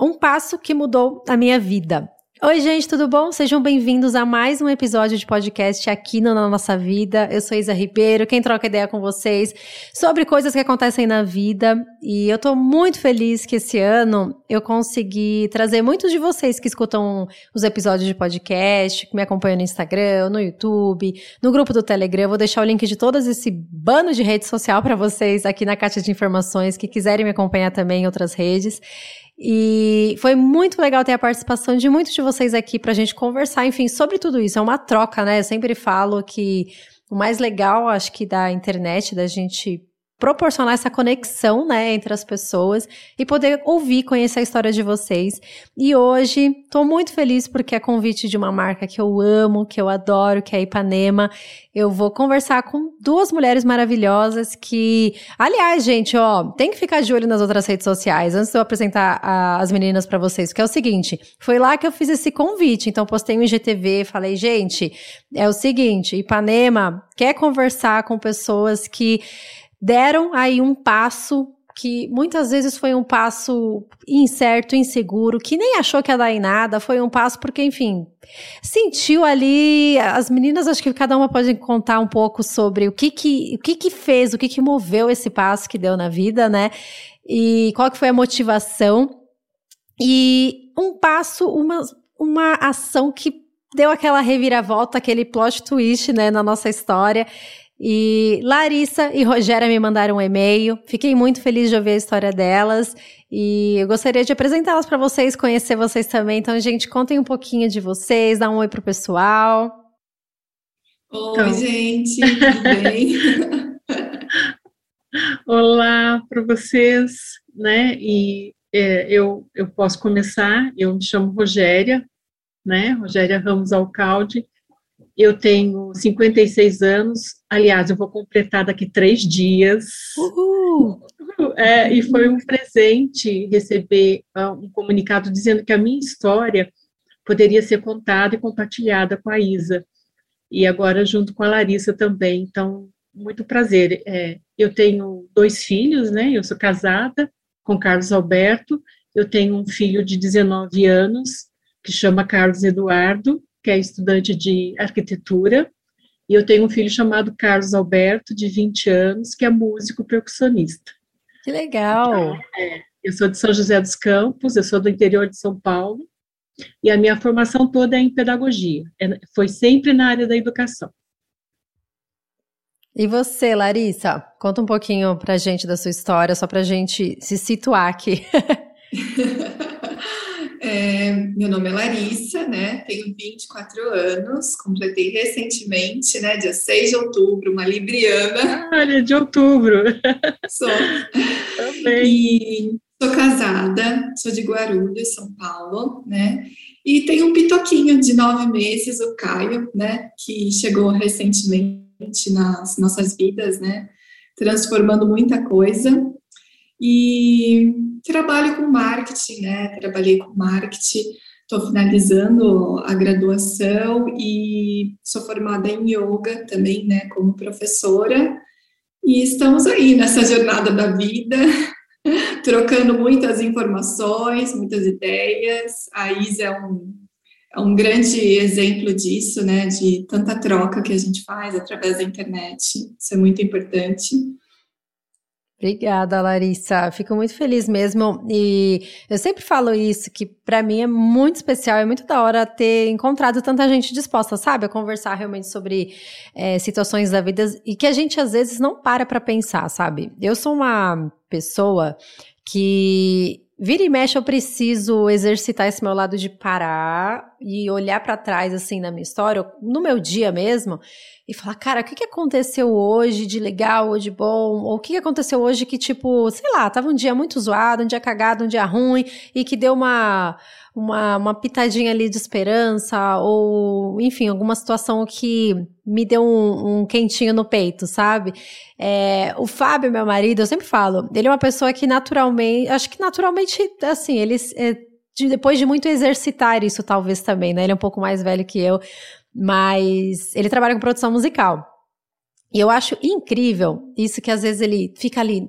Um passo que mudou a minha vida. Oi, gente, tudo bom? Sejam bem-vindos a mais um episódio de podcast aqui Na Nossa Vida. Eu sou Isa Ribeiro, quem troca ideia com vocês sobre coisas que acontecem na vida. E eu tô muito feliz que esse ano eu consegui trazer muitos de vocês que escutam os episódios de podcast, que me acompanham no Instagram, no YouTube, no grupo do Telegram. Eu vou deixar o link de todos esse bando de rede social para vocês aqui na caixa de informações que quiserem me acompanhar também em outras redes. E foi muito legal ter a participação de muitos de vocês aqui para a gente conversar, enfim, sobre tudo isso. É uma troca, né? Eu sempre falo que o mais legal, acho que da internet, da gente proporcionar essa conexão, né, entre as pessoas e poder ouvir, conhecer a história de vocês. E hoje estou muito feliz porque é convite de uma marca que eu amo, que eu adoro, que é a Ipanema. Eu vou conversar com duas mulheres maravilhosas que, aliás, gente, ó, tem que ficar de olho nas outras redes sociais antes de eu apresentar a, as meninas para vocês, que é o seguinte, foi lá que eu fiz esse convite, então postei um IGTV, falei, gente, é o seguinte, Ipanema quer conversar com pessoas que deram aí um passo que muitas vezes foi um passo incerto, inseguro, que nem achou que ia dar em nada, foi um passo porque, enfim, sentiu ali, as meninas, acho que cada uma pode contar um pouco sobre o que que, o que, que fez, o que que moveu esse passo que deu na vida, né? E qual que foi a motivação. E um passo, uma, uma ação que deu aquela reviravolta, aquele plot twist, né, na nossa história. E Larissa e Rogéria me mandaram um e-mail. Fiquei muito feliz de ouvir a história delas e eu gostaria de apresentá-las para vocês, conhecer vocês também. Então, gente, contem um pouquinho de vocês, dá um oi pro pessoal. Oi, então... gente, tudo bem? Olá para vocês, né? E é, eu, eu posso começar. Eu me chamo Rogéria, né? Rogéria Ramos Alcalde. Eu tenho 56 anos, aliás, eu vou completar daqui três dias. Uhul. É, e foi um presente receber uh, um comunicado dizendo que a minha história poderia ser contada e compartilhada com a Isa. E agora junto com a Larissa também. Então, muito prazer. É, eu tenho dois filhos, né? Eu sou casada com Carlos Alberto. Eu tenho um filho de 19 anos que chama Carlos Eduardo que é estudante de arquitetura, e eu tenho um filho chamado Carlos Alberto, de 20 anos, que é músico percussionista. Que legal! Então, é, eu sou de São José dos Campos, eu sou do interior de São Paulo, e a minha formação toda é em pedagogia, é, foi sempre na área da educação. E você, Larissa, conta um pouquinho pra gente da sua história, só pra gente se situar aqui. É, meu nome é Larissa, né? Tenho 24 anos, completei recentemente, né? Dia 6 de outubro, uma libriana. Olha, de outubro. Sou. Também. E sou casada, sou de Guarulhos, São Paulo, né? E tenho um pitoquinho de nove meses, o Caio, né? Que chegou recentemente nas nossas vidas, né? Transformando muita coisa. E trabalho com marketing, né? Trabalhei com marketing, estou finalizando a graduação e sou formada em yoga também, né? Como professora. E estamos aí nessa jornada da vida, trocando muitas informações, muitas ideias. A Isa é um, é um grande exemplo disso, né? De tanta troca que a gente faz através da internet. Isso é muito importante. Obrigada, Larissa. Fico muito feliz mesmo. E eu sempre falo isso, que para mim é muito especial, é muito da hora ter encontrado tanta gente disposta, sabe, a conversar realmente sobre é, situações da vida e que a gente às vezes não para para pensar, sabe? Eu sou uma pessoa que Vira e mexe, eu preciso exercitar esse meu lado de parar e olhar para trás, assim, na minha história, no meu dia mesmo, e falar, cara, o que, que aconteceu hoje de legal ou de bom? Ou o que, que aconteceu hoje que, tipo, sei lá, tava um dia muito zoado, um dia cagado, um dia ruim, e que deu uma, uma, uma pitadinha ali de esperança, ou, enfim, alguma situação que me deu um, um quentinho no peito, sabe? É, o Fábio, meu marido, eu sempre falo, ele é uma pessoa que naturalmente, acho que naturalmente, assim, ele, é, de, depois de muito exercitar isso, talvez também, né? Ele é um pouco mais velho que eu, mas ele trabalha com produção musical. E eu acho incrível isso que às vezes ele fica ali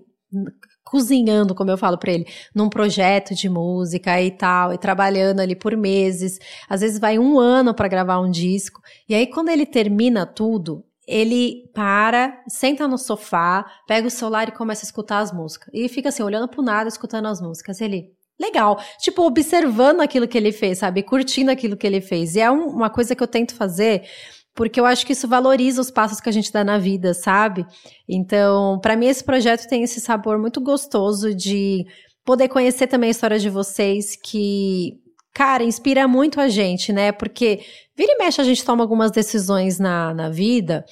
cozinhando, como eu falo para ele, num projeto de música e tal, e trabalhando ali por meses. Às vezes vai um ano para gravar um disco. E aí, quando ele termina tudo, ele para, senta no sofá, pega o celular e começa a escutar as músicas. E fica assim, olhando pro nada, escutando as músicas. Ele, legal. Tipo, observando aquilo que ele fez, sabe? Curtindo aquilo que ele fez. E é um, uma coisa que eu tento fazer porque eu acho que isso valoriza os passos que a gente dá na vida, sabe? Então, para mim esse projeto tem esse sabor muito gostoso de poder conhecer também a história de vocês que cara, inspira muito a gente, né? Porque vira e mexe a gente toma algumas decisões na, na vida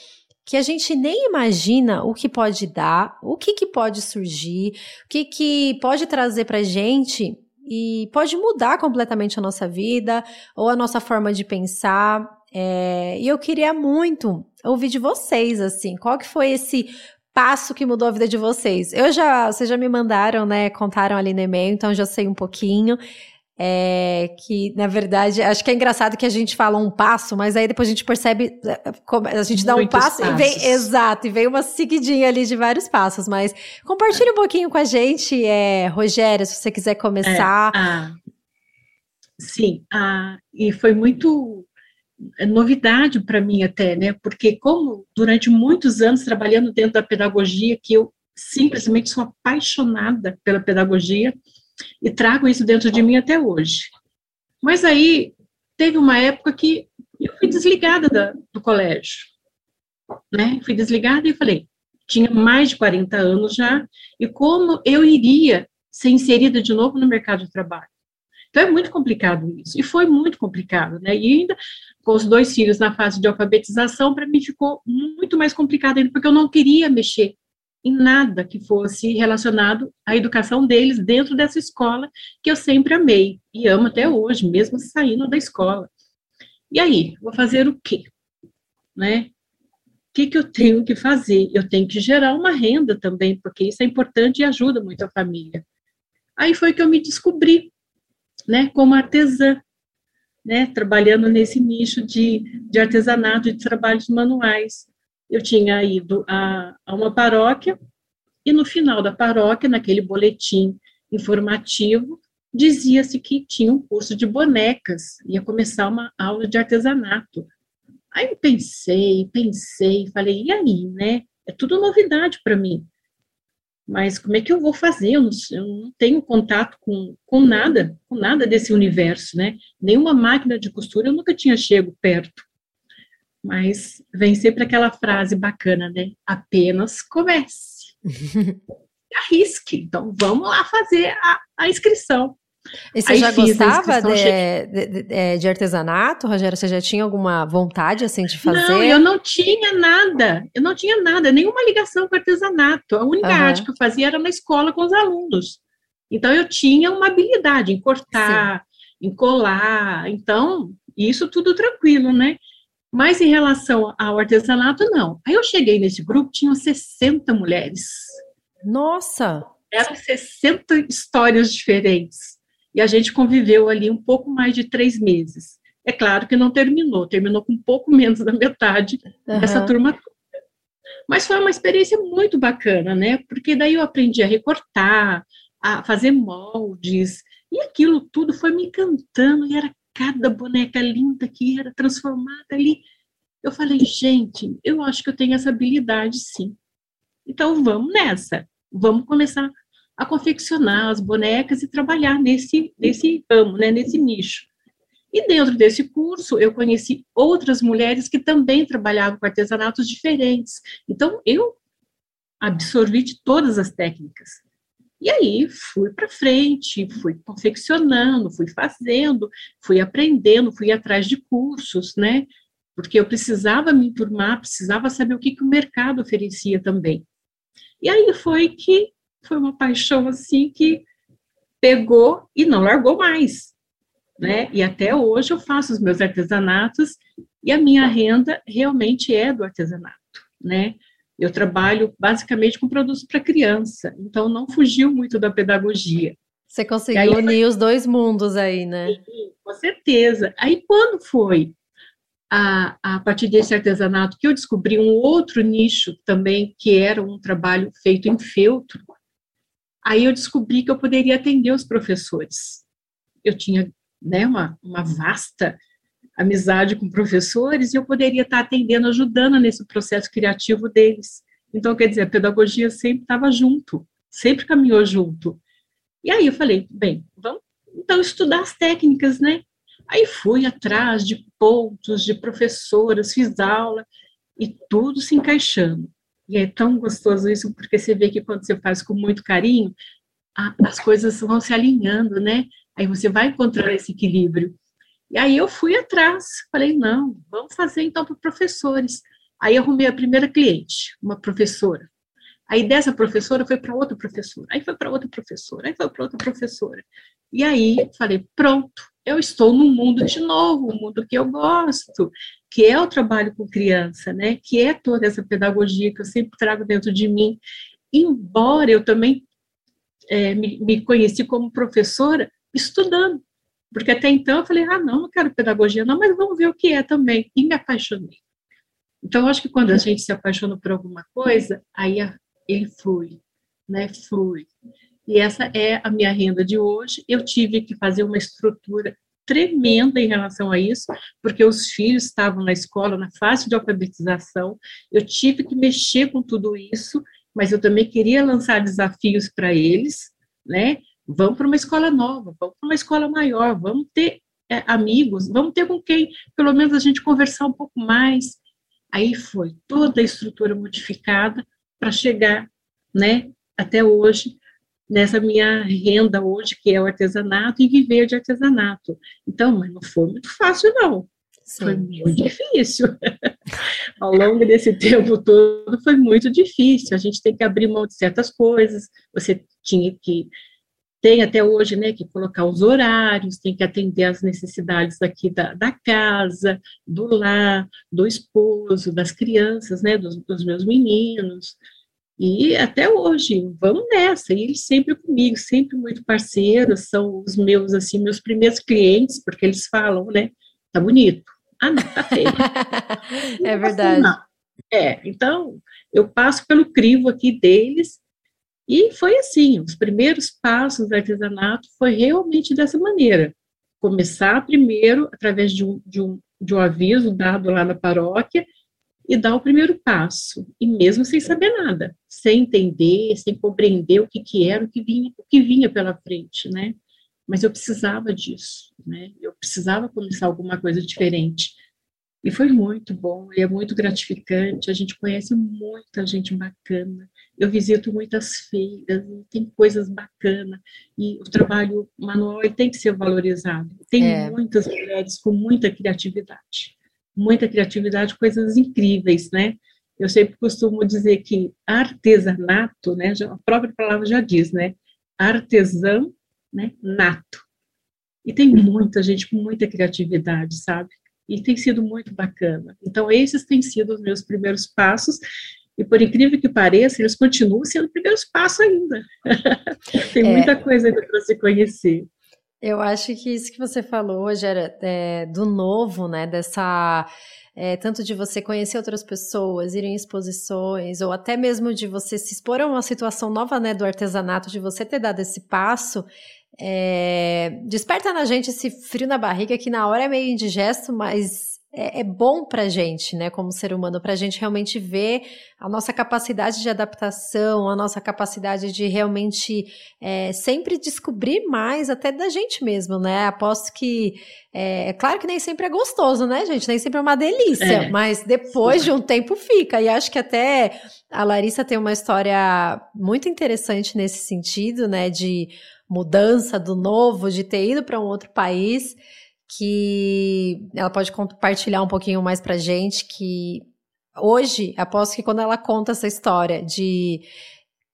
que a gente nem imagina o que pode dar, o que, que pode surgir, o que, que pode trazer pra gente e pode mudar completamente a nossa vida ou a nossa forma de pensar. É, e eu queria muito ouvir de vocês, assim, qual que foi esse passo que mudou a vida de vocês? Eu já, vocês já me mandaram, né, contaram ali no e-mail, então já sei um pouquinho. É, que na verdade acho que é engraçado que a gente fala um passo, mas aí depois a gente percebe a gente dá Muitos um passo passos. e vem exato e vem uma seguidinha ali de vários passos. Mas compartilhe um pouquinho com a gente, é, Rogério, se você quiser começar. É, ah, sim, ah, e foi muito é novidade para mim até, né? Porque como durante muitos anos trabalhando dentro da pedagogia, que eu simplesmente sou apaixonada pela pedagogia e trago isso dentro de mim até hoje. Mas aí teve uma época que eu fui desligada da, do colégio, né? Fui desligada e falei, tinha mais de 40 anos já, e como eu iria ser inserida de novo no mercado de trabalho? Então é muito complicado isso, e foi muito complicado, né? E ainda com os dois filhos na fase de alfabetização, para mim ficou muito mais complicado ainda, porque eu não queria mexer em nada que fosse relacionado à educação deles dentro dessa escola que eu sempre amei e amo até hoje, mesmo saindo da escola. E aí, vou fazer o quê? Né? O que, que eu tenho que fazer? Eu tenho que gerar uma renda também, porque isso é importante e ajuda muito a família. Aí foi que eu me descobri, né, como artesã né, trabalhando nesse nicho de, de artesanato, de trabalhos manuais. Eu tinha ido a, a uma paróquia e no final da paróquia, naquele boletim informativo, dizia-se que tinha um curso de bonecas, ia começar uma aula de artesanato. Aí eu pensei, pensei, falei, e aí, né? É tudo novidade para mim mas como é que eu vou fazer? Eu não, eu não, tenho contato com, com nada, com nada desse universo, né? Nenhuma máquina de costura eu nunca tinha chego perto. Mas vem sempre aquela frase bacana, né? Apenas comece. Arrisque. Então, vamos lá fazer a, a inscrição. E você Aí já gostava de, de, de, de, artesanato, Rogério? Você já tinha alguma vontade assim de fazer? Não, eu não tinha nada. Eu não tinha nada, nenhuma ligação com artesanato. A única uhum. arte que eu fazia era na escola com os alunos. Então eu tinha uma habilidade em cortar, Sim. em colar. Então, isso tudo tranquilo, né? Mas em relação ao artesanato, não. Aí eu cheguei nesse grupo, tinham 60 mulheres. Nossa! Eram 60 histórias diferentes. E a gente conviveu ali um pouco mais de três meses. É claro que não terminou, terminou com um pouco menos da metade uhum. dessa turma toda. Mas foi uma experiência muito bacana, né? Porque daí eu aprendi a recortar, a fazer moldes, e aquilo tudo foi me encantando, e era cada boneca linda que era transformada ali. Eu falei, gente, eu acho que eu tenho essa habilidade sim. Então vamos nessa, vamos começar a confeccionar as bonecas e trabalhar nesse, nesse ramo, né, nesse nicho. E dentro desse curso, eu conheci outras mulheres que também trabalhavam com artesanatos diferentes. Então, eu absorvi de todas as técnicas. E aí, fui para frente, fui confeccionando, fui fazendo, fui aprendendo, fui atrás de cursos, né? Porque eu precisava me enturmar, precisava saber o que, que o mercado oferecia também. E aí foi que foi uma paixão assim que pegou e não largou mais, né? E até hoje eu faço os meus artesanatos e a minha renda realmente é do artesanato, né? Eu trabalho basicamente com produtos para criança, então não fugiu muito da pedagogia. Você conseguiu aí, unir os dois mundos aí, né? Sim, com certeza. Aí quando foi a, a partir desse artesanato que eu descobri um outro nicho também, que era um trabalho feito em feltro, Aí eu descobri que eu poderia atender os professores. Eu tinha né, uma, uma vasta amizade com professores e eu poderia estar atendendo, ajudando nesse processo criativo deles. Então, quer dizer, a pedagogia sempre estava junto, sempre caminhou junto. E aí eu falei, bem, vamos então estudar as técnicas, né? Aí fui atrás de pontos, de professoras, fiz aula e tudo se encaixando. E é tão gostoso isso, porque você vê que quando você faz com muito carinho, a, as coisas vão se alinhando, né? Aí você vai encontrar esse equilíbrio. E aí eu fui atrás, falei, não, vamos fazer então para professores. Aí arrumei a primeira cliente, uma professora. Aí dessa professora foi para outra professora, aí foi para outra professora, aí foi para outra professora. E aí falei, pronto, eu estou no mundo de novo, um mundo que eu gosto, que é o trabalho com criança, né? Que é toda essa pedagogia que eu sempre trago dentro de mim. Embora eu também é, me, me conheci como professora estudando, porque até então eu falei, ah, não, não quero pedagogia, não, mas vamos ver o que é também. E me apaixonei. Então, eu acho que quando a gente se apaixona por alguma coisa, aí ele flui, né? Flui. E essa é a minha renda de hoje. Eu tive que fazer uma estrutura tremenda em relação a isso, porque os filhos estavam na escola, na fase de alfabetização. Eu tive que mexer com tudo isso, mas eu também queria lançar desafios para eles, né? Vamos para uma escola nova, vamos para uma escola maior, vamos ter é, amigos, vamos ter com quem, pelo menos, a gente conversar um pouco mais. Aí foi toda a estrutura modificada para chegar, né, até hoje, nessa minha renda hoje, que é o artesanato, e viver de artesanato. Então, mas não foi muito fácil, não. Sim. Foi muito difícil. Ao longo desse tempo todo, foi muito difícil. A gente tem que abrir mão de certas coisas, você tinha que tem até hoje, né, que colocar os horários, tem que atender às necessidades aqui da, da casa, do lar, do esposo, das crianças, né, dos, dos meus meninos, e até hoje, vamos nessa, e eles sempre comigo, sempre muito parceiros, são os meus, assim, meus primeiros clientes, porque eles falam, né, tá bonito, ah, não, tá feio. é verdade. Assim, é, então, eu passo pelo crivo aqui deles, e foi assim, os primeiros passos do artesanato foi realmente dessa maneira. Começar primeiro através de um, de um, de um aviso dado lá na paróquia e dar o primeiro passo, e mesmo sem saber nada, sem entender, sem compreender o que, que era, o que vinha, o que vinha pela frente, né? Mas eu precisava disso, né? Eu precisava começar alguma coisa diferente. E foi muito bom, e é muito gratificante. A gente conhece muita gente bacana. Eu visito muitas feiras, e tem coisas bacanas. E o trabalho manual tem que ser valorizado. Tem é. muitas mulheres com muita criatividade. Muita criatividade, coisas incríveis, né? Eu sempre costumo dizer que artesanato, né? A própria palavra já diz, né? Artesão, né? Nato. E tem muita gente com muita criatividade, sabe? E tem sido muito bacana. Então, esses têm sido os meus primeiros passos, e por incrível que pareça, eles continuam sendo primeiros passos ainda. tem é, muita coisa ainda para se conhecer. Eu acho que isso que você falou hoje era é, do novo, né? Dessa. É, tanto de você conhecer outras pessoas, ir em exposições, ou até mesmo de você se expor a uma situação nova, né, do artesanato, de você ter dado esse passo, é, desperta na gente esse frio na barriga que na hora é meio indigesto, mas é, é bom pra gente, né, como ser humano, pra gente realmente ver a nossa capacidade de adaptação, a nossa capacidade de realmente é, sempre descobrir mais até da gente mesmo, né? Aposto que é, é, claro que nem sempre é gostoso, né, gente? Nem sempre é uma delícia, é. mas depois de um tempo fica. E acho que até a Larissa tem uma história muito interessante nesse sentido, né, de mudança, do novo, de ter ido para um outro país, que ela pode compartilhar um pouquinho mais para gente, que hoje, aposto que quando ela conta essa história de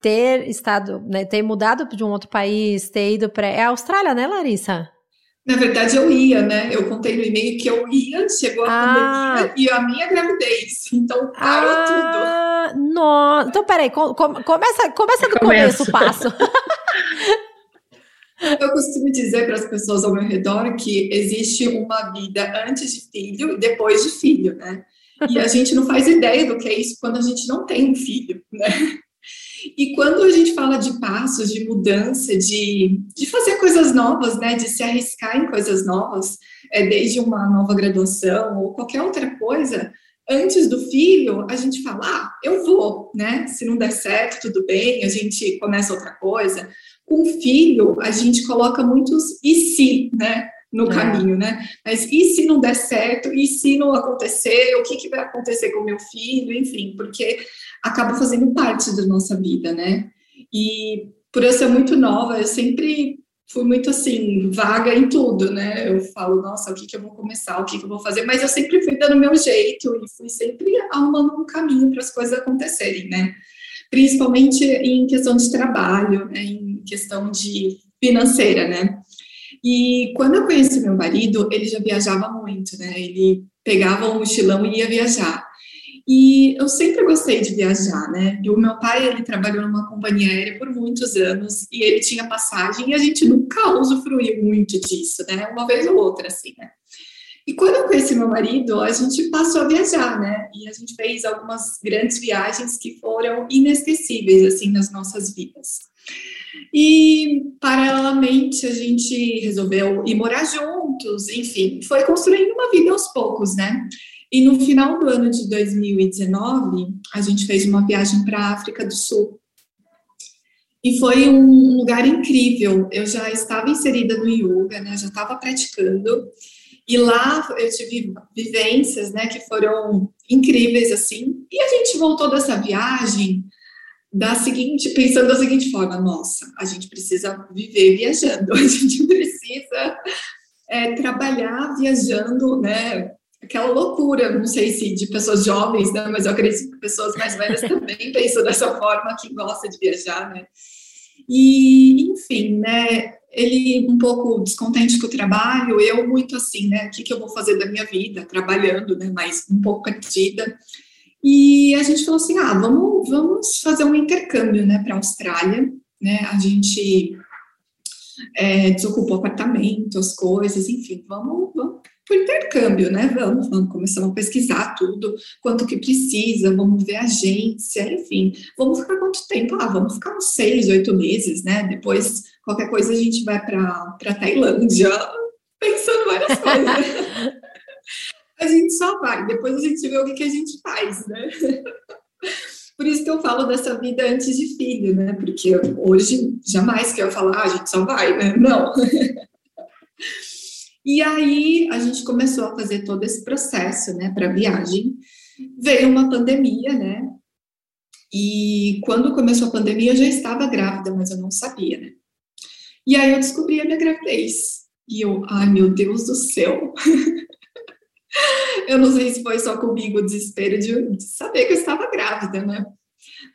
ter estado, né, ter mudado de um outro país, ter ido para... É a Austrália, né, Larissa? Na verdade, eu ia, né? Eu contei no e-mail que eu ia, chegou a ah. pandemia e a minha gravidez. Então, parou ah, tudo. Nossa. Então, peraí, com, com, começa, começa do começo o passo. Eu costumo dizer para as pessoas ao meu redor que existe uma vida antes de filho e depois de filho, né? E a gente não faz ideia do que é isso quando a gente não tem um filho, né? E quando a gente fala de passos, de mudança, de, de fazer coisas novas, né, de se arriscar em coisas novas, é, desde uma nova graduação ou qualquer outra coisa, antes do filho, a gente fala, ah, eu vou, né? Se não der certo, tudo bem, a gente começa outra coisa. Com o filho, a gente coloca muitos e se, né? No é. caminho, né? Mas e se não der certo? E se não acontecer? O que, que vai acontecer com o meu filho? Enfim, porque acaba fazendo parte da nossa vida, né? E por eu ser muito nova, eu sempre fui muito assim, vaga em tudo, né? Eu falo, nossa, o que, que eu vou começar, o que, que eu vou fazer, mas eu sempre fui dando meu jeito e fui sempre arrumando um caminho para as coisas acontecerem, né? Principalmente em questão de trabalho, né? em questão de financeira, né? E quando eu conheci meu marido, ele já viajava muito, né? Ele pegava um mochilão e ia viajar. E eu sempre gostei de viajar, né? E o meu pai, ele trabalhou numa companhia aérea por muitos anos e ele tinha passagem e a gente nunca usufruiu muito disso, né? Uma vez ou outra, assim, né? E quando eu conheci meu marido, a gente passou a viajar, né? E a gente fez algumas grandes viagens que foram inesquecíveis, assim, nas nossas vidas. E, paralelamente, a gente resolveu ir morar juntos, enfim, foi construindo uma vida aos poucos, né? E no final do ano de 2019, a gente fez uma viagem para a África do Sul. E foi um lugar incrível. Eu já estava inserida no yoga, né? Já estava praticando. E lá eu tive vivências, né, que foram incríveis assim. E a gente voltou dessa viagem da seguinte, pensando da seguinte forma: nossa, a gente precisa viver viajando, a gente precisa é, trabalhar viajando, né? aquela loucura, não sei se de pessoas jovens, né, mas eu acredito que pessoas mais velhas também pensam dessa forma, que gosta de viajar, né. E, enfim, né, ele um pouco descontente com o trabalho, eu muito assim, né, o que, que eu vou fazer da minha vida, trabalhando, né, mas um pouco perdida. E a gente falou assim, ah, vamos, vamos fazer um intercâmbio, né, para a Austrália, né, a gente é, desocupa o apartamento, as coisas, enfim, vamos, vamos por intercâmbio, né? Vamos, vamos, começamos a pesquisar tudo, quanto que precisa, vamos ver a agência, enfim. Vamos ficar quanto tempo? Ah, vamos ficar uns seis, oito meses, né? Depois, qualquer coisa, a gente vai para Tailândia, pensando várias coisas. a gente só vai, depois a gente vê o que, que a gente faz, né? Por isso que eu falo dessa vida antes de filho, né? Porque hoje jamais que eu falar, ah, a gente só vai, né? Não. E aí a gente começou a fazer todo esse processo, né, para viagem. Veio uma pandemia, né? E quando começou a pandemia eu já estava grávida, mas eu não sabia, né? E aí eu descobri a minha gravidez. E eu, ai meu Deus do céu. eu não sei se foi só comigo o desespero de, de saber que eu estava grávida, né?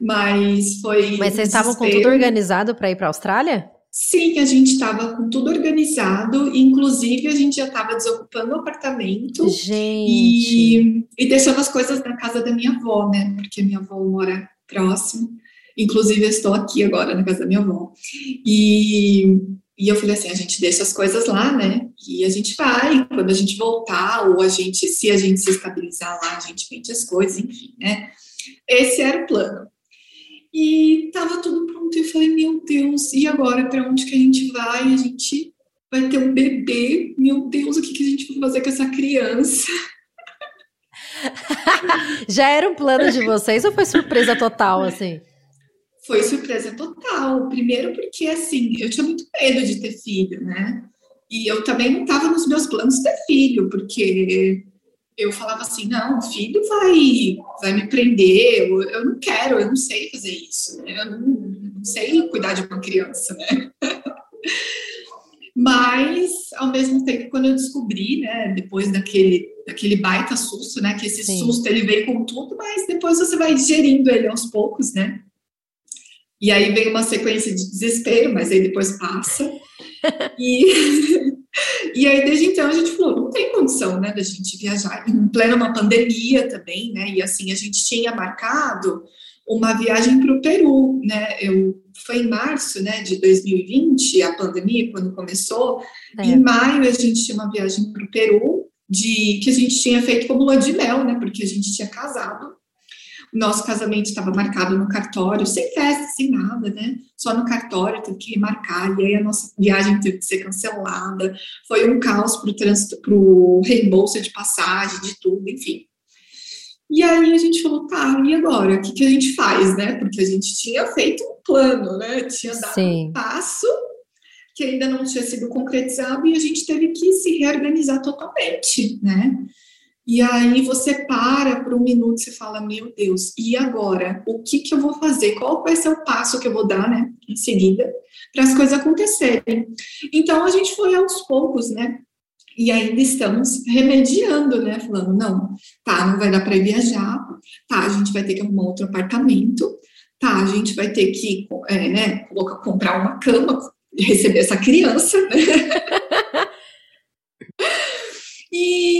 Mas foi. Mas vocês estavam com tudo organizado para ir para a Austrália? Sim, a gente estava com tudo organizado, inclusive a gente já estava desocupando o apartamento gente. E, e deixando as coisas na casa da minha avó, né? Porque minha avó mora próximo. Inclusive, eu estou aqui agora na casa da minha avó. E, e eu falei assim: a gente deixa as coisas lá, né? E a gente vai. Quando a gente voltar, ou a gente, se a gente se estabilizar lá, a gente vende as coisas, enfim, né? Esse era o plano. E tava tudo pronto. E eu falei, meu Deus, e agora para onde que a gente vai? A gente vai ter um bebê. Meu Deus, o que, que a gente vai fazer com essa criança? Já era um plano de vocês ou foi surpresa total, assim? Foi surpresa total. Primeiro porque, assim, eu tinha muito medo de ter filho, né? E eu também não estava nos meus planos ter filho, porque eu falava assim, não, o filho vai, vai me prender, eu, eu não quero, eu não sei fazer isso, né? eu não, não sei cuidar de uma criança, né? Mas, ao mesmo tempo, quando eu descobri, né, depois daquele, daquele baita susto, né, que esse Sim. susto ele veio com tudo, mas depois você vai digerindo ele aos poucos, né? E aí vem uma sequência de desespero, mas aí depois passa. e, e aí, desde então, a gente falou, não tem condição, né, da gente viajar. Em plena uma pandemia também, né, e assim, a gente tinha marcado uma viagem para o Peru, né, eu, foi em março, né, de 2020, a pandemia, quando começou, é. em maio a gente tinha uma viagem para o Peru, de, que a gente tinha feito como lua de mel, né, porque a gente tinha casado, Nosso casamento estava marcado no cartório, sem festa, sem nada, né? Só no cartório, teve que remarcar, e aí a nossa viagem teve que ser cancelada. Foi um caos para o trânsito, para o reembolso de passagem, de tudo, enfim. E aí a gente falou, tá, e agora? O que, que a gente faz, né? Porque a gente tinha feito um plano, né? Tinha dado Sim. um passo que ainda não tinha sido concretizado e a gente teve que se reorganizar totalmente, né? E aí você para por um minuto e fala, meu Deus, e agora? O que que eu vou fazer? Qual vai ser o passo que eu vou dar, né, em seguida, para as coisas acontecerem? Então a gente foi aos poucos, né? E ainda estamos remediando, né? Falando, não, tá, não vai dar para viajar, tá, a gente vai ter que arrumar outro apartamento, tá, a gente vai ter que, é, né, comprar uma cama, receber essa criança, né? e,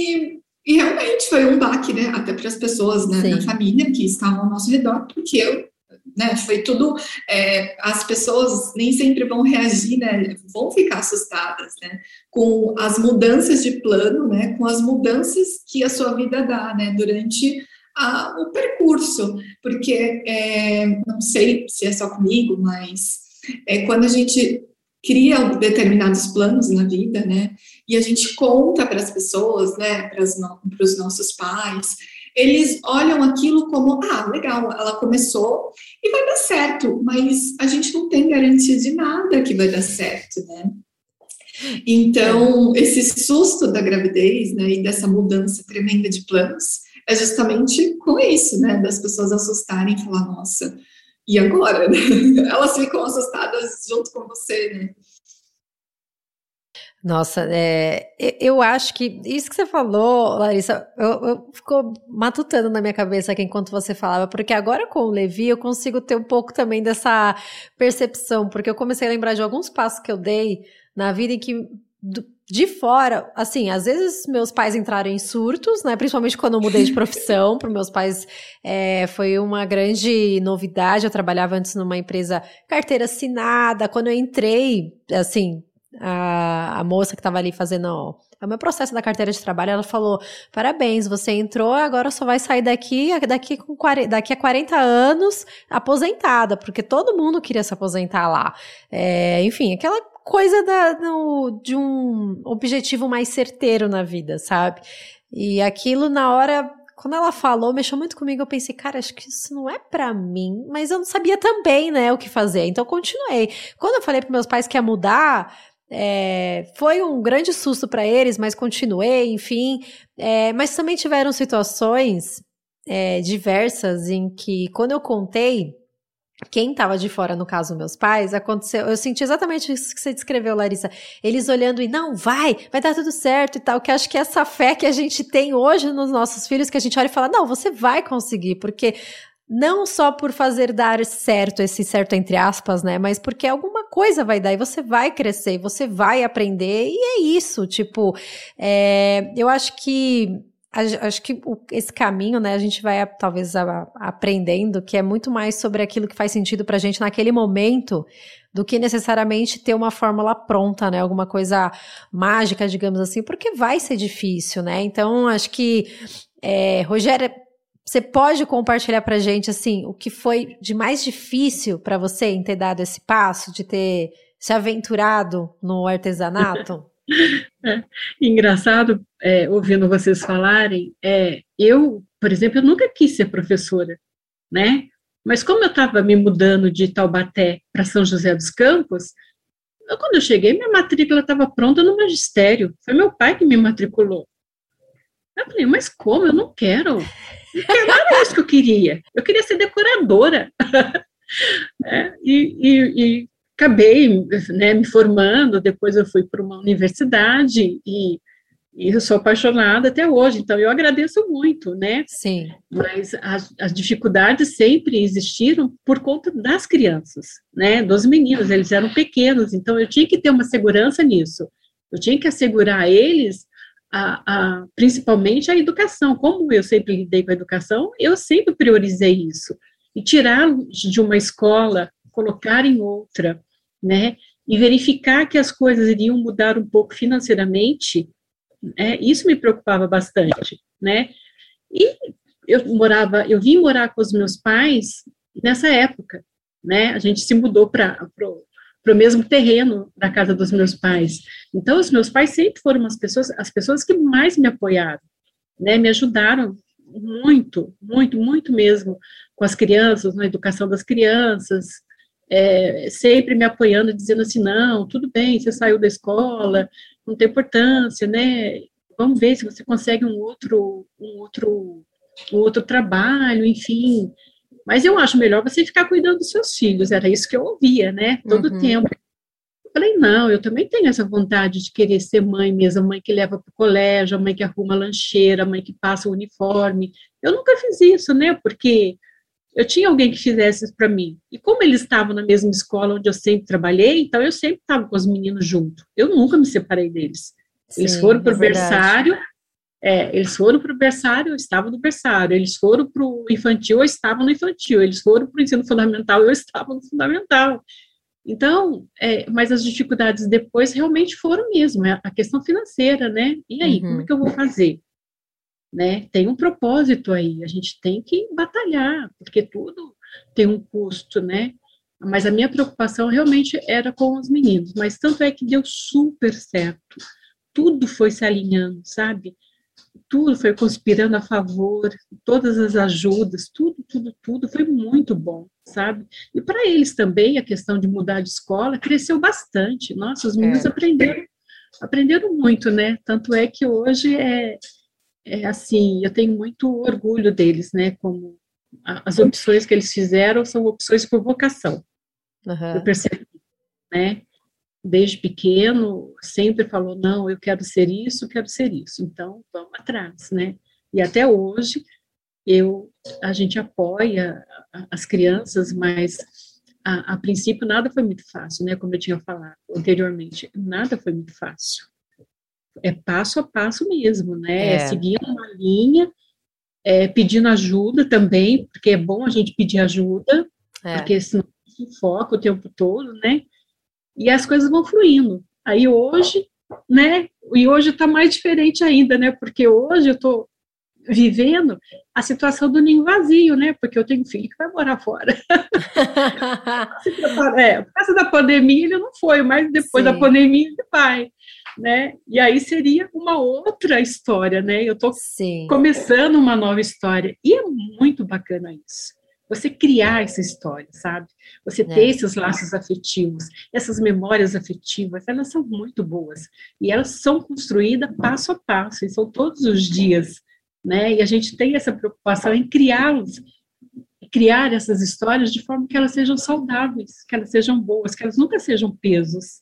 e realmente foi um baque, né? Até para as pessoas né, da família que estavam ao nosso redor, porque eu, né, foi tudo. É, as pessoas nem sempre vão reagir, né? Vão ficar assustadas, né? Com as mudanças de plano, né? Com as mudanças que a sua vida dá, né? Durante a, o percurso, porque é, não sei se é só comigo, mas é, quando a gente cria determinados planos na vida, né? E a gente conta para as pessoas, né? Para os nossos pais, eles olham aquilo como, ah, legal, ela começou e vai dar certo, mas a gente não tem garantia de nada que vai dar certo, né? Então, esse susto da gravidez, né, e dessa mudança tremenda de planos, é justamente com isso, né, das pessoas assustarem e falar, nossa, e agora? Elas ficam assustadas junto com você, né? Nossa, é, eu acho que isso que você falou, Larissa, eu, eu ficou matutando na minha cabeça aqui enquanto você falava, porque agora com o Levi eu consigo ter um pouco também dessa percepção, porque eu comecei a lembrar de alguns passos que eu dei na vida em que de fora, assim, às vezes meus pais entraram em surtos, né? Principalmente quando eu mudei de profissão, para meus pais é, foi uma grande novidade. Eu trabalhava antes numa empresa carteira assinada. Quando eu entrei, assim, a, a moça que estava ali fazendo o meu processo da carteira de trabalho, ela falou: parabéns, você entrou, agora só vai sair daqui daqui, com 40, daqui a 40 anos aposentada, porque todo mundo queria se aposentar lá. É, enfim, aquela coisa da, no, de um objetivo mais certeiro na vida, sabe? E aquilo na hora quando ela falou, mexeu muito comigo. Eu pensei, cara, acho que isso não é para mim, mas eu não sabia também, né, o que fazer. Então continuei. Quando eu falei para meus pais que ia mudar, é, foi um grande susto para eles, mas continuei, enfim. É, mas também tiveram situações é, diversas em que, quando eu contei, quem estava de fora, no caso meus pais, aconteceu, eu senti exatamente isso que você descreveu, Larissa. Eles olhando e não, vai, vai dar tudo certo e tal, que acho que essa fé que a gente tem hoje nos nossos filhos, que a gente olha e fala, não, você vai conseguir, porque não só por fazer dar certo, esse certo entre aspas, né, mas porque alguma coisa vai dar e você vai crescer, você vai aprender e é isso, tipo, é, eu acho que acho que esse caminho, né, a gente vai talvez aprendendo que é muito mais sobre aquilo que faz sentido pra gente naquele momento do que necessariamente ter uma fórmula pronta, né, alguma coisa mágica, digamos assim, porque vai ser difícil, né, então acho que, é, Rogério, você pode compartilhar pra gente, assim, o que foi de mais difícil para você em ter dado esse passo, de ter se aventurado no artesanato? É, engraçado, é, ouvindo vocês falarem, é, eu, por exemplo, eu nunca quis ser professora, né? Mas como eu estava me mudando de Taubaté para São José dos Campos, eu, quando eu cheguei, minha matrícula estava pronta no magistério. Foi meu pai que me matriculou. Eu falei, mas como? Eu não quero. Não era isso que eu queria. Eu queria ser decoradora. é, e, e, e acabei né, me formando, depois eu fui para uma universidade e, e, eu sou apaixonada até hoje, então eu agradeço muito, né? Sim. Mas as, as, dificuldades sempre existiram por conta das crianças, né? Dos meninos, eles eram pequenos, então eu tinha que ter uma segurança nisso. Eu tinha que assegurar a eles a, a, principalmente a educação. Como eu sempre lidei com a educação, eu sempre priorizei isso. E tirar de uma escola, colocar em outra, né? E verificar que as coisas iriam mudar um pouco financeiramente, né? Isso me preocupava bastante, né? E eu morava, eu vim morar com os meus pais nessa época, né? A gente se mudou para para o mesmo terreno da casa dos meus pais. Então, os meus pais sempre foram as pessoas, as pessoas que mais me apoiaram, né? Me ajudaram muito, muito, muito mesmo com as crianças, na educação das crianças, é, sempre me apoiando, dizendo assim, não, tudo bem, você saiu da escola, não tem importância, né? Vamos ver se você consegue um outro, um outro, um outro trabalho, enfim. Mas eu acho melhor você ficar cuidando dos seus filhos, era isso que eu ouvia, né? Todo uhum. tempo. Eu falei, não, eu também tenho essa vontade de querer ser mãe mesmo, a mãe que leva para o colégio, a mãe que arruma a lancheira, a mãe que passa o uniforme. Eu nunca fiz isso, né? Porque eu tinha alguém que fizesse isso para mim. E como eles estavam na mesma escola onde eu sempre trabalhei, então eu sempre estava com os meninos junto. Eu nunca me separei deles. Sim, eles foram para o é berçário, é, eles foram para o berçário, eu estava no berçário. Eles foram para o infantil, eu estava no infantil. Eles foram para o ensino fundamental, eu estava no fundamental. Então, é, mas as dificuldades depois realmente foram mesmo, é a questão financeira, né? E aí, uhum. como é que eu vou fazer? Né? Tem um propósito aí, a gente tem que batalhar, porque tudo tem um custo, né? Mas a minha preocupação realmente era com os meninos, mas tanto é que deu super certo. Tudo foi se alinhando, sabe? tudo foi conspirando a favor, todas as ajudas, tudo, tudo, tudo foi muito bom, sabe? E para eles também a questão de mudar de escola cresceu bastante. Nossa, os meninos é. aprenderam, aprenderam muito, né? Tanto é que hoje é, é assim, eu tenho muito orgulho deles, né? Como as opções que eles fizeram são opções por vocação. Uhum. Eu percebi, né? desde pequeno, sempre falou: não, eu quero ser isso, quero ser isso. Então, vamos atrás, né? E até hoje, eu, a gente apoia as crianças, mas a, a, princípio nada foi muito fácil, né? Como eu tinha falado anteriormente, nada foi muito fácil. É passo a passo mesmo, né? É, é seguindo uma linha, é, pedindo ajuda também, porque é bom a gente pedir ajuda, é. porque senão se foca o tempo todo, né? e as coisas vão fluindo. Aí hoje, né, e hoje está mais diferente ainda, né, porque hoje eu estou vivendo a situação do ninho vazio, né, porque eu tenho um filho que vai morar fora. é, por causa da pandemia ele não foi, mas depois Sim. da pandemia ele vai. Né? E aí seria uma outra história, né? Eu estou começando uma nova história e é muito bacana isso você criar essa história, sabe? Você ter é. esses laços afetivos, essas memórias afetivas, elas são muito boas. E elas são construídas passo a passo, e são todos os dias, né? E a gente tem essa preocupação em criá-los, criar essas histórias de forma que elas sejam saudáveis, que elas sejam boas, que elas nunca sejam pesos.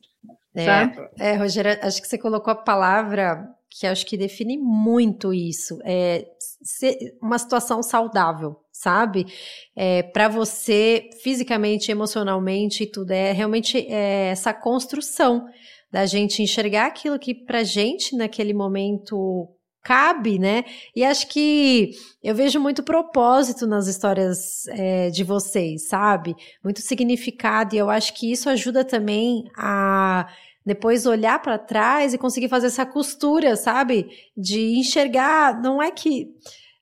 É, é, Rogério, acho que você colocou a palavra que acho que define muito isso. É uma situação saudável, sabe? É, para você, fisicamente, emocionalmente e tudo, é realmente é, essa construção da gente enxergar aquilo que pra gente naquele momento cabe, né? E acho que eu vejo muito propósito nas histórias é, de vocês, sabe? Muito significado, e eu acho que isso ajuda também a depois olhar para trás e conseguir fazer essa costura, sabe? De enxergar, não é que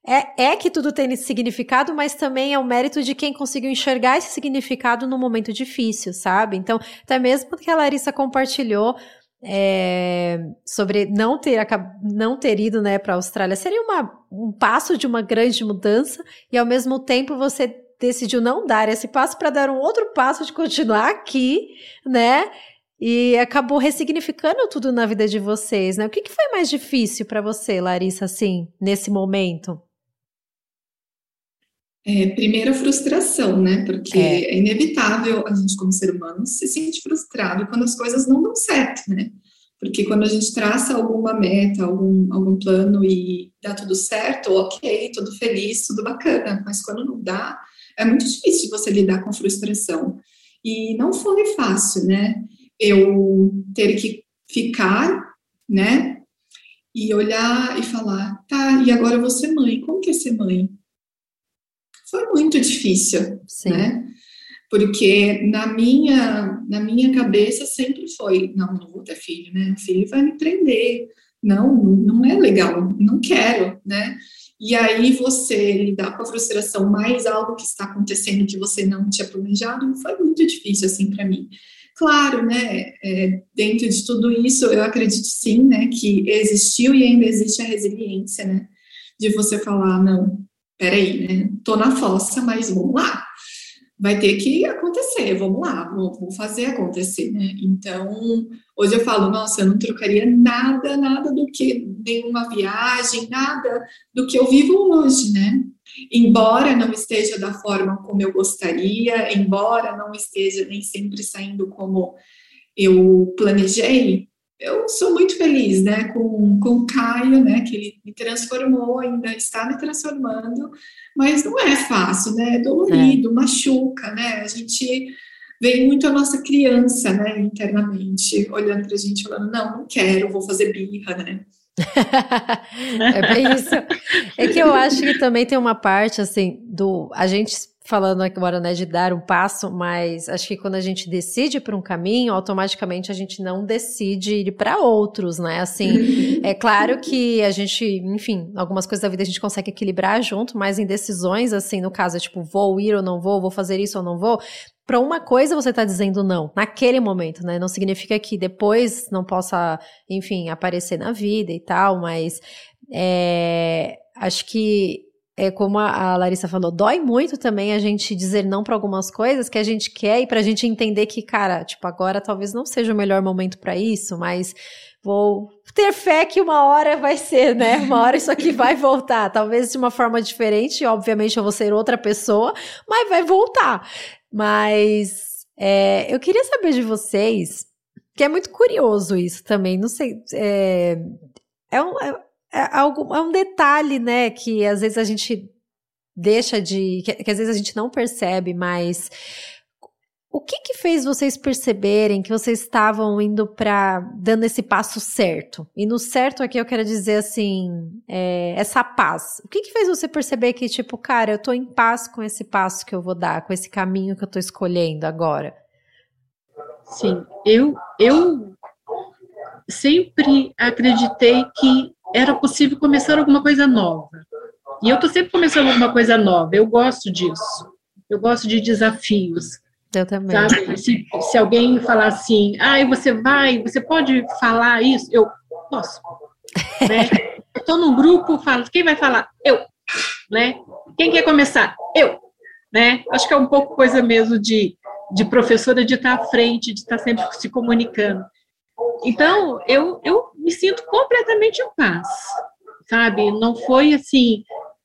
é, é que tudo tem esse significado, mas também é o mérito de quem conseguiu enxergar esse significado no momento difícil, sabe? Então, até mesmo que a Larissa compartilhou é, sobre não ter, não ter ido né, para a Austrália, seria uma, um passo de uma grande mudança e, ao mesmo tempo, você decidiu não dar esse passo para dar um outro passo de continuar aqui, né? E acabou ressignificando tudo na vida de vocês, né? O que, que foi mais difícil para você, Larissa, assim, nesse momento? É, primeiro, a frustração, né? Porque é. é. inevitável a gente, como ser humano, se sente frustrado quando as coisas não dão certo, né? Porque quando a gente traça alguma meta, algum, algum plano e dá tudo certo, ok, tudo feliz, tudo bacana, mas quando não dá, é muito difícil você lidar com frustração. E não foi fácil, né? Eu ter que ficar, né? E olhar e falar, tá, e agora ser mãe, como que é ser mãe? foi muito difícil, Sim. né? Porque na minha, na minha cabeça sempre foi, não, não vou ter filho, né? O filho vai me prender, não, não é legal, não quero, né? e aí você lidar com a frustração mais algo que está acontecendo que você não tinha planejado, foi muito difícil assim para mim. Claro, né, é, dentro de tudo isso, eu acredito sim, né, que existiu e ainda existe a resiliência, né, de você falar, não, peraí, né, tô na fossa, mas vamos lá, vai ter que acontecer, vamos lá, vou, vou, fazer acontecer, né? Então, hoje eu falo, nossa, eu não trocaria nada, nada do que nenhuma viagem, nada do que eu vivo hoje, né? Embora não esteja da forma como eu gostaria, embora não esteja nem sempre saindo como eu planejei, eu sou muito feliz, né, com, com o Caio, né, que ele me transformou, ainda está me transformando, mas não é fácil, né, é dolorido, é. machuca, né, a gente vem muito a nossa criança, né, internamente, olhando para a gente, falando, não, não quero, vou fazer birra, né. é bem isso. É que eu acho que também tem uma parte, assim, do, a gente falando agora, né, de dar um passo, mas acho que quando a gente decide para um caminho, automaticamente a gente não decide ir para outros, né? Assim, é claro que a gente, enfim, algumas coisas da vida a gente consegue equilibrar junto, mas em decisões, assim, no caso, é tipo, vou ir ou não vou, vou fazer isso ou não vou, para uma coisa você está dizendo não, naquele momento, né? Não significa que depois não possa, enfim, aparecer na vida e tal, mas é, acho que é como a, Larissa falou, dói muito também a gente dizer não para algumas coisas que a gente quer e para a gente entender que, cara, tipo, agora talvez não seja o melhor momento para isso, mas vou ter fé que uma hora vai ser, né? Uma hora isso aqui vai voltar, talvez de uma forma diferente, obviamente eu vou ser outra pessoa, mas vai voltar. Mas é, eu queria saber de vocês, que é muito curioso isso também, não sei, é, é um, é, é, é um detalhe, né, que às vezes a gente deixa de. Que, que às vezes a gente não percebe, mas. O que que fez vocês perceberem que vocês estavam indo para dando esse passo certo? E no certo aqui eu quero dizer assim, é, essa paz. O que que fez você perceber que tipo, cara, eu tô em paz com esse passo que eu vou dar, com esse caminho que eu tô escolhendo agora? Sim, eu eu sempre acreditei que era possível começar alguma coisa nova. E eu estou sempre começando alguma coisa nova, eu gosto disso. Eu gosto de desafios. Eu também. Sabe? Se, se alguém falar assim, ai, você vai, você pode falar isso? Eu posso. né? Eu estou num grupo, falo, quem vai falar? Eu. Né? Quem quer começar? Eu. Né? Acho que é um pouco coisa mesmo de, de professora de estar à frente, de estar sempre se comunicando. Então, eu, eu me sinto completamente em paz, sabe? Não foi assim,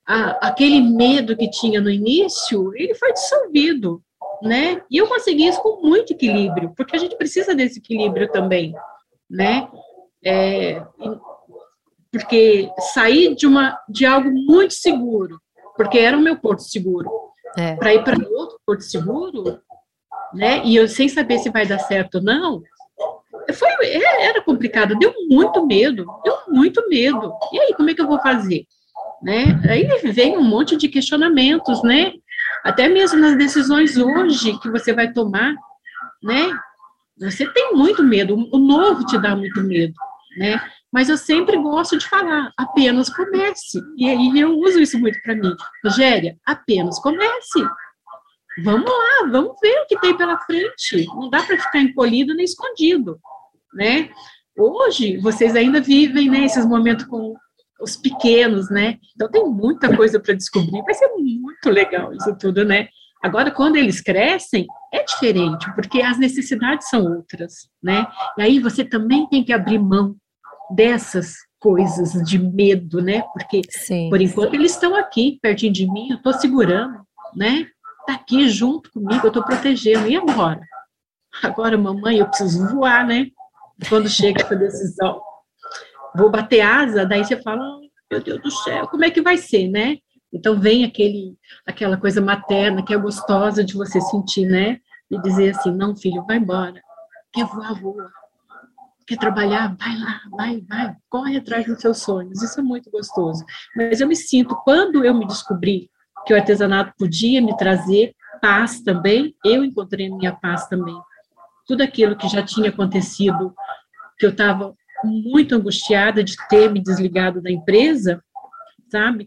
a, aquele medo que tinha no início, ele foi dissolvido, né? E eu consegui isso com muito equilíbrio, porque a gente precisa desse equilíbrio também, né? É, porque sair de, uma, de algo muito seguro, porque era o meu porto seguro, é. para ir para outro porto seguro, né? E eu sem saber se vai dar certo ou não, foi, é, era complicado, deu muito medo, deu muito medo. E aí, como é que eu vou fazer? Né? Aí vem um monte de questionamentos, né? Até mesmo nas decisões hoje que você vai tomar, né? Você tem muito medo, o novo te dá muito medo, né? Mas eu sempre gosto de falar, apenas comece. E aí eu uso isso muito para mim. Rogéria, apenas comece. Vamos lá, vamos ver o que tem pela frente. Não dá para ficar encolhido nem escondido né? Hoje, vocês ainda vivem né, esses momentos com os pequenos, né? Então, tem muita coisa para descobrir. Vai ser muito legal isso tudo, né? Agora, quando eles crescem, é diferente, porque as necessidades são outras, né? E aí você também tem que abrir mão dessas coisas de medo, né? Porque, sim, por enquanto, sim. eles estão aqui, pertinho de mim, eu estou segurando, né? Está aqui junto comigo, eu estou protegendo. E agora? Agora, mamãe, eu preciso voar, né? quando chega essa decisão. Vou bater asa, daí você fala, meu Deus do céu, como é que vai ser, né? Então vem aquele, aquela coisa materna que é gostosa de você sentir, né? E dizer assim, não, filho, vai embora. Quer voar, voa. Quer trabalhar? Vai lá, vai, vai. Corre atrás dos seus sonhos. Isso é muito gostoso. Mas eu me sinto, quando eu me descobri que o artesanato podia me trazer paz também, eu encontrei minha paz também tudo aquilo que já tinha acontecido, que eu estava muito angustiada de ter me desligado da empresa, sabe?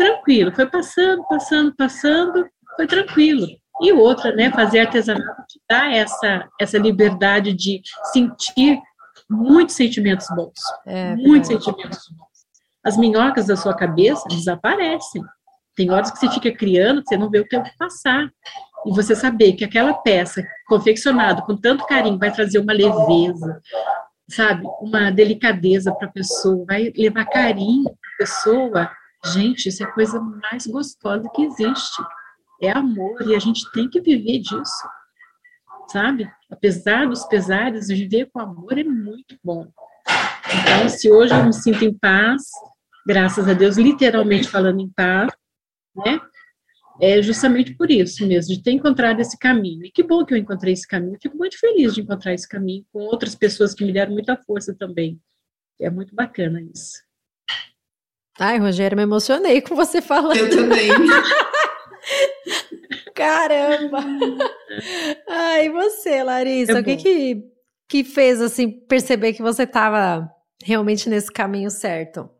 tranquilo, foi passando, passando, passando, foi tranquilo. E outra, né, fazer artesanato te dá essa, essa liberdade de sentir muitos sentimentos bons. É, muitos sentimentos bons. As minhocas da sua cabeça desaparecem. Tem horas que você fica criando, você não vê o tempo passar. E você saber que aquela peça confeccionada com tanto carinho vai trazer uma leveza, sabe? Uma delicadeza para a pessoa, vai levar carinho para a pessoa. Gente, isso é a coisa mais gostosa que existe. É amor e a gente tem que viver disso, sabe? Apesar dos pesares, viver com amor é muito bom. Então, se hoje eu me sinto em paz, graças a Deus, literalmente falando em paz, né? É justamente por isso mesmo, de ter encontrado esse caminho. E que bom que eu encontrei esse caminho. fico muito feliz de encontrar esse caminho com outras pessoas que me deram muita força também. É muito bacana isso. Ai, Rogério, me emocionei com você falando. Eu também. Caramba! Ai, e você, Larissa? É o que, que que fez assim perceber que você estava realmente nesse caminho certo?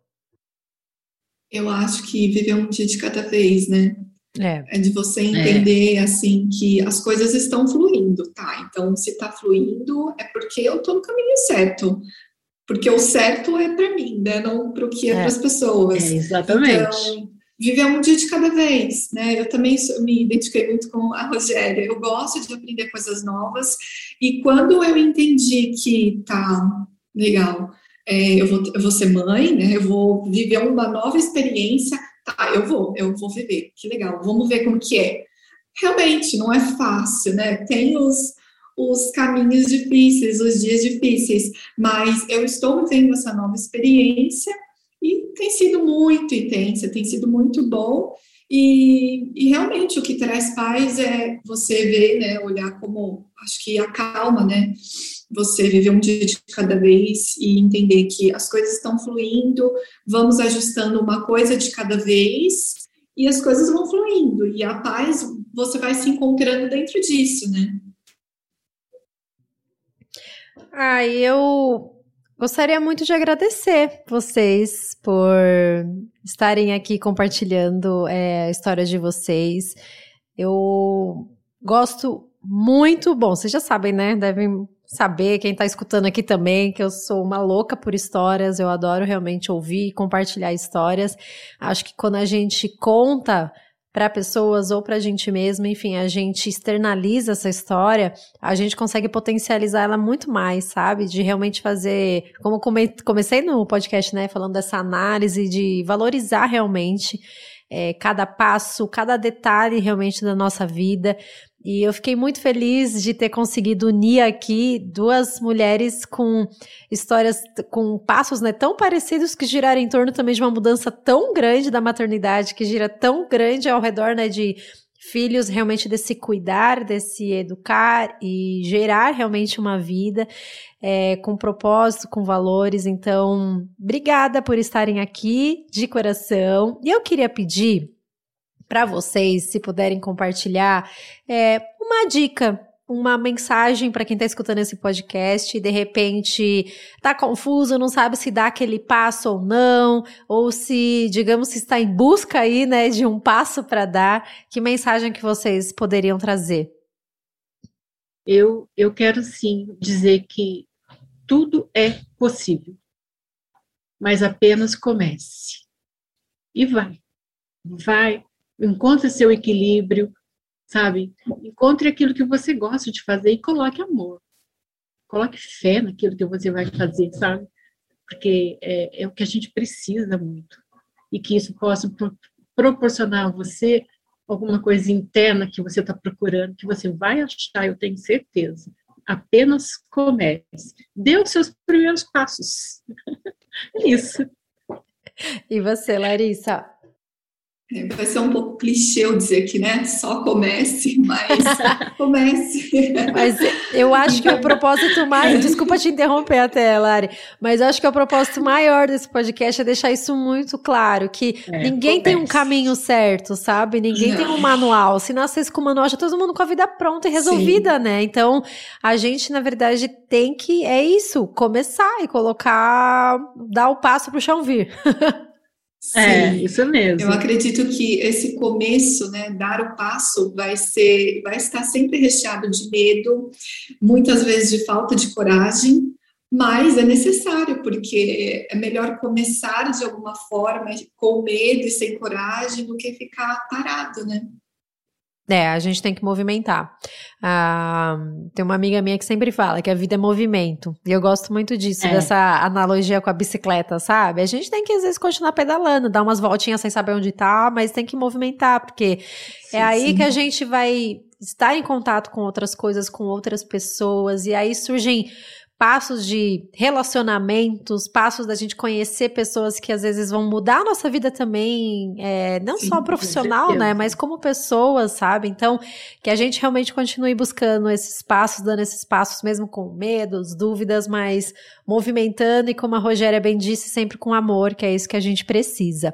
Eu acho que viver um dia de cada vez, né? É. é de você entender, é. assim, que as coisas estão fluindo, tá? Então, se tá fluindo, é porque eu tô no caminho certo. Porque o certo é para mim, né? Não para o que é, é. para as pessoas. É, exatamente. Então, viver um dia de cada vez, né? Eu também me identifiquei muito com a Rogéria. Eu gosto de aprender coisas novas. E quando eu entendi que tá legal, é, eu, vou, eu vou ser mãe, né? Eu vou viver uma nova experiência tá, eu vou, eu vou viver, que legal, vamos ver como que é. Realmente, não é fácil, né? Tem os, os caminhos difíceis, os dias difíceis, mas eu estou vivendo essa nova experiência e tem sido muito intensa, tem sido muito bom. E, e, realmente o que traz paz é você ver, né, olhar como, acho que a calma, né, você viver um dia de cada vez e entender que as coisas estão fluindo, vamos ajustando uma coisa de cada vez e as coisas vão fluindo. E a paz, você vai se encontrando dentro disso, né? Ah, eu gostaria muito de agradecer vocês por estarem aqui compartilhando é, a história de vocês. Eu gosto muito, bom, vocês já sabem, né? Devem saber, quem está escutando aqui também, que eu sou uma louca por histórias, eu adoro realmente ouvir e compartilhar histórias. Acho que quando a gente conta para pessoas ou para a gente mesma, enfim, a gente externaliza essa história, a gente consegue potencializar ela muito mais, sabe? De realmente fazer, como come, comecei no podcast, né, falando dessa análise de valorizar realmente é, cada passo, cada detalhe realmente da nossa vida. E eu fiquei muito feliz de ter conseguido unir aqui duas mulheres com histórias, com passos né, tão parecidos que giraram em torno também de uma mudança tão grande da maternidade, que gira tão grande ao redor né, de filhos, realmente desse cuidar, desse educar e gerar realmente uma vida é, com propósito, com valores. Então, obrigada por estarem aqui de coração. E eu queria pedir para vocês, se puderem compartilhar, é, uma dica uma mensagem para quem está escutando esse podcast e de repente está confuso, não sabe se dá aquele passo ou não, ou se, digamos, se está em busca aí, né, de um passo para dar, que mensagem que vocês poderiam trazer? Eu, eu quero sim dizer que tudo é possível, mas apenas comece. E vai. Vai, encontre seu equilíbrio, sabe? Encontre aquilo que você gosta de fazer e coloque amor. Coloque fé naquilo que você vai fazer, sabe? Porque é, é o que a gente precisa muito. E que isso possa pro, proporcionar a você alguma coisa interna que você está procurando, que você vai achar, eu tenho certeza. Apenas comece. Dê os seus primeiros passos. É isso. E você, Larissa? É, vai ser um pouco clichê eu dizer que, né, só comece, mas comece. Mas eu acho que o propósito mais, desculpa te interromper até, Lari, mas eu acho que o propósito maior desse podcast é deixar isso muito claro, que é, ninguém comece. tem um caminho certo, sabe? Ninguém Não. tem um manual. Se nascesse com o manual, já todo mundo com a vida pronta e resolvida, Sim. né? Então, a gente, na verdade, tem que, é isso, começar e colocar, dar o passo pro chão vir. É, isso mesmo. Eu acredito que esse começo, né, dar o passo, vai ser, vai estar sempre recheado de medo, muitas vezes de falta de coragem, mas é necessário, porque é melhor começar de alguma forma com medo e sem coragem do que ficar parado, né? É, a gente tem que movimentar. Ah, tem uma amiga minha que sempre fala que a vida é movimento. E eu gosto muito disso, é. dessa analogia com a bicicleta, sabe? A gente tem que, às vezes, continuar pedalando, dar umas voltinhas sem saber onde tá, mas tem que movimentar, porque sim, é aí sim. que a gente vai estar em contato com outras coisas, com outras pessoas, e aí surgem passos de relacionamentos, passos da gente conhecer pessoas que às vezes vão mudar a nossa vida também, é, não Sim, só profissional, né, mas como pessoas, sabe? Então, que a gente realmente continue buscando esses passos, dando esses passos mesmo com medos, dúvidas, mas movimentando e como a Rogéria bem disse, sempre com amor, que é isso que a gente precisa.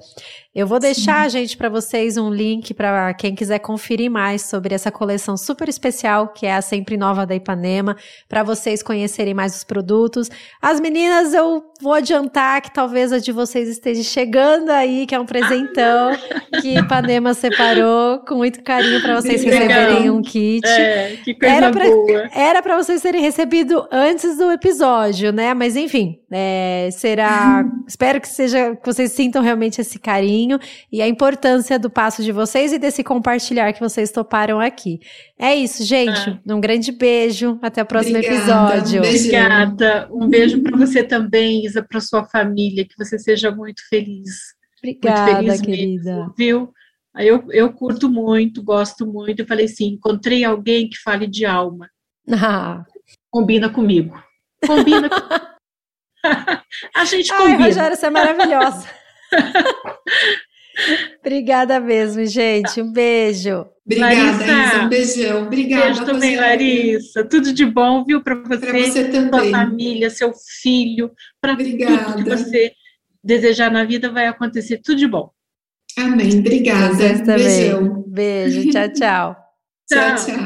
Eu vou deixar, Sim. gente, para vocês um link para quem quiser conferir mais sobre essa coleção super especial, que é a Sempre Nova da Ipanema, para vocês conhecerem mais os produtos. As meninas, eu vou adiantar que talvez a de vocês esteja chegando aí, que é um presentão que Ipanema separou com muito carinho para vocês que receberem legal. um kit. É, que coisa era pra, boa. Era para vocês terem recebido antes do episódio, né? Mas enfim, é, será. espero que seja que vocês sintam realmente esse carinho caminho e a importância do passo de vocês e desse compartilhar que vocês toparam aqui. É isso, gente. Ah. Um grande beijo. Até o próximo Obrigada, episódio. Um Obrigada. Um beijo para você também, Isa, para sua família. Que você seja muito feliz. Obrigada, muito feliz querida. Mesmo, viu? Eu, eu curto muito, gosto muito. Eu falei assim: encontrei alguém que fale de alma. Ah. Combina comigo. Combina comigo. A gente combina. Ai, Rogério, você é maravilhosa. Obrigada mesmo, gente. Um beijo. Obrigada, Larissa, Isa. Um beijão. Obrigada. Beijo também, Larissa. Tudo de bom, viu, para você, pra você também. sua família, seu filho, para tudo que você desejar na vida vai acontecer tudo de bom. Amém. Obrigada. Beijão. Beijo. Tchau, tchau. tchau, tchau.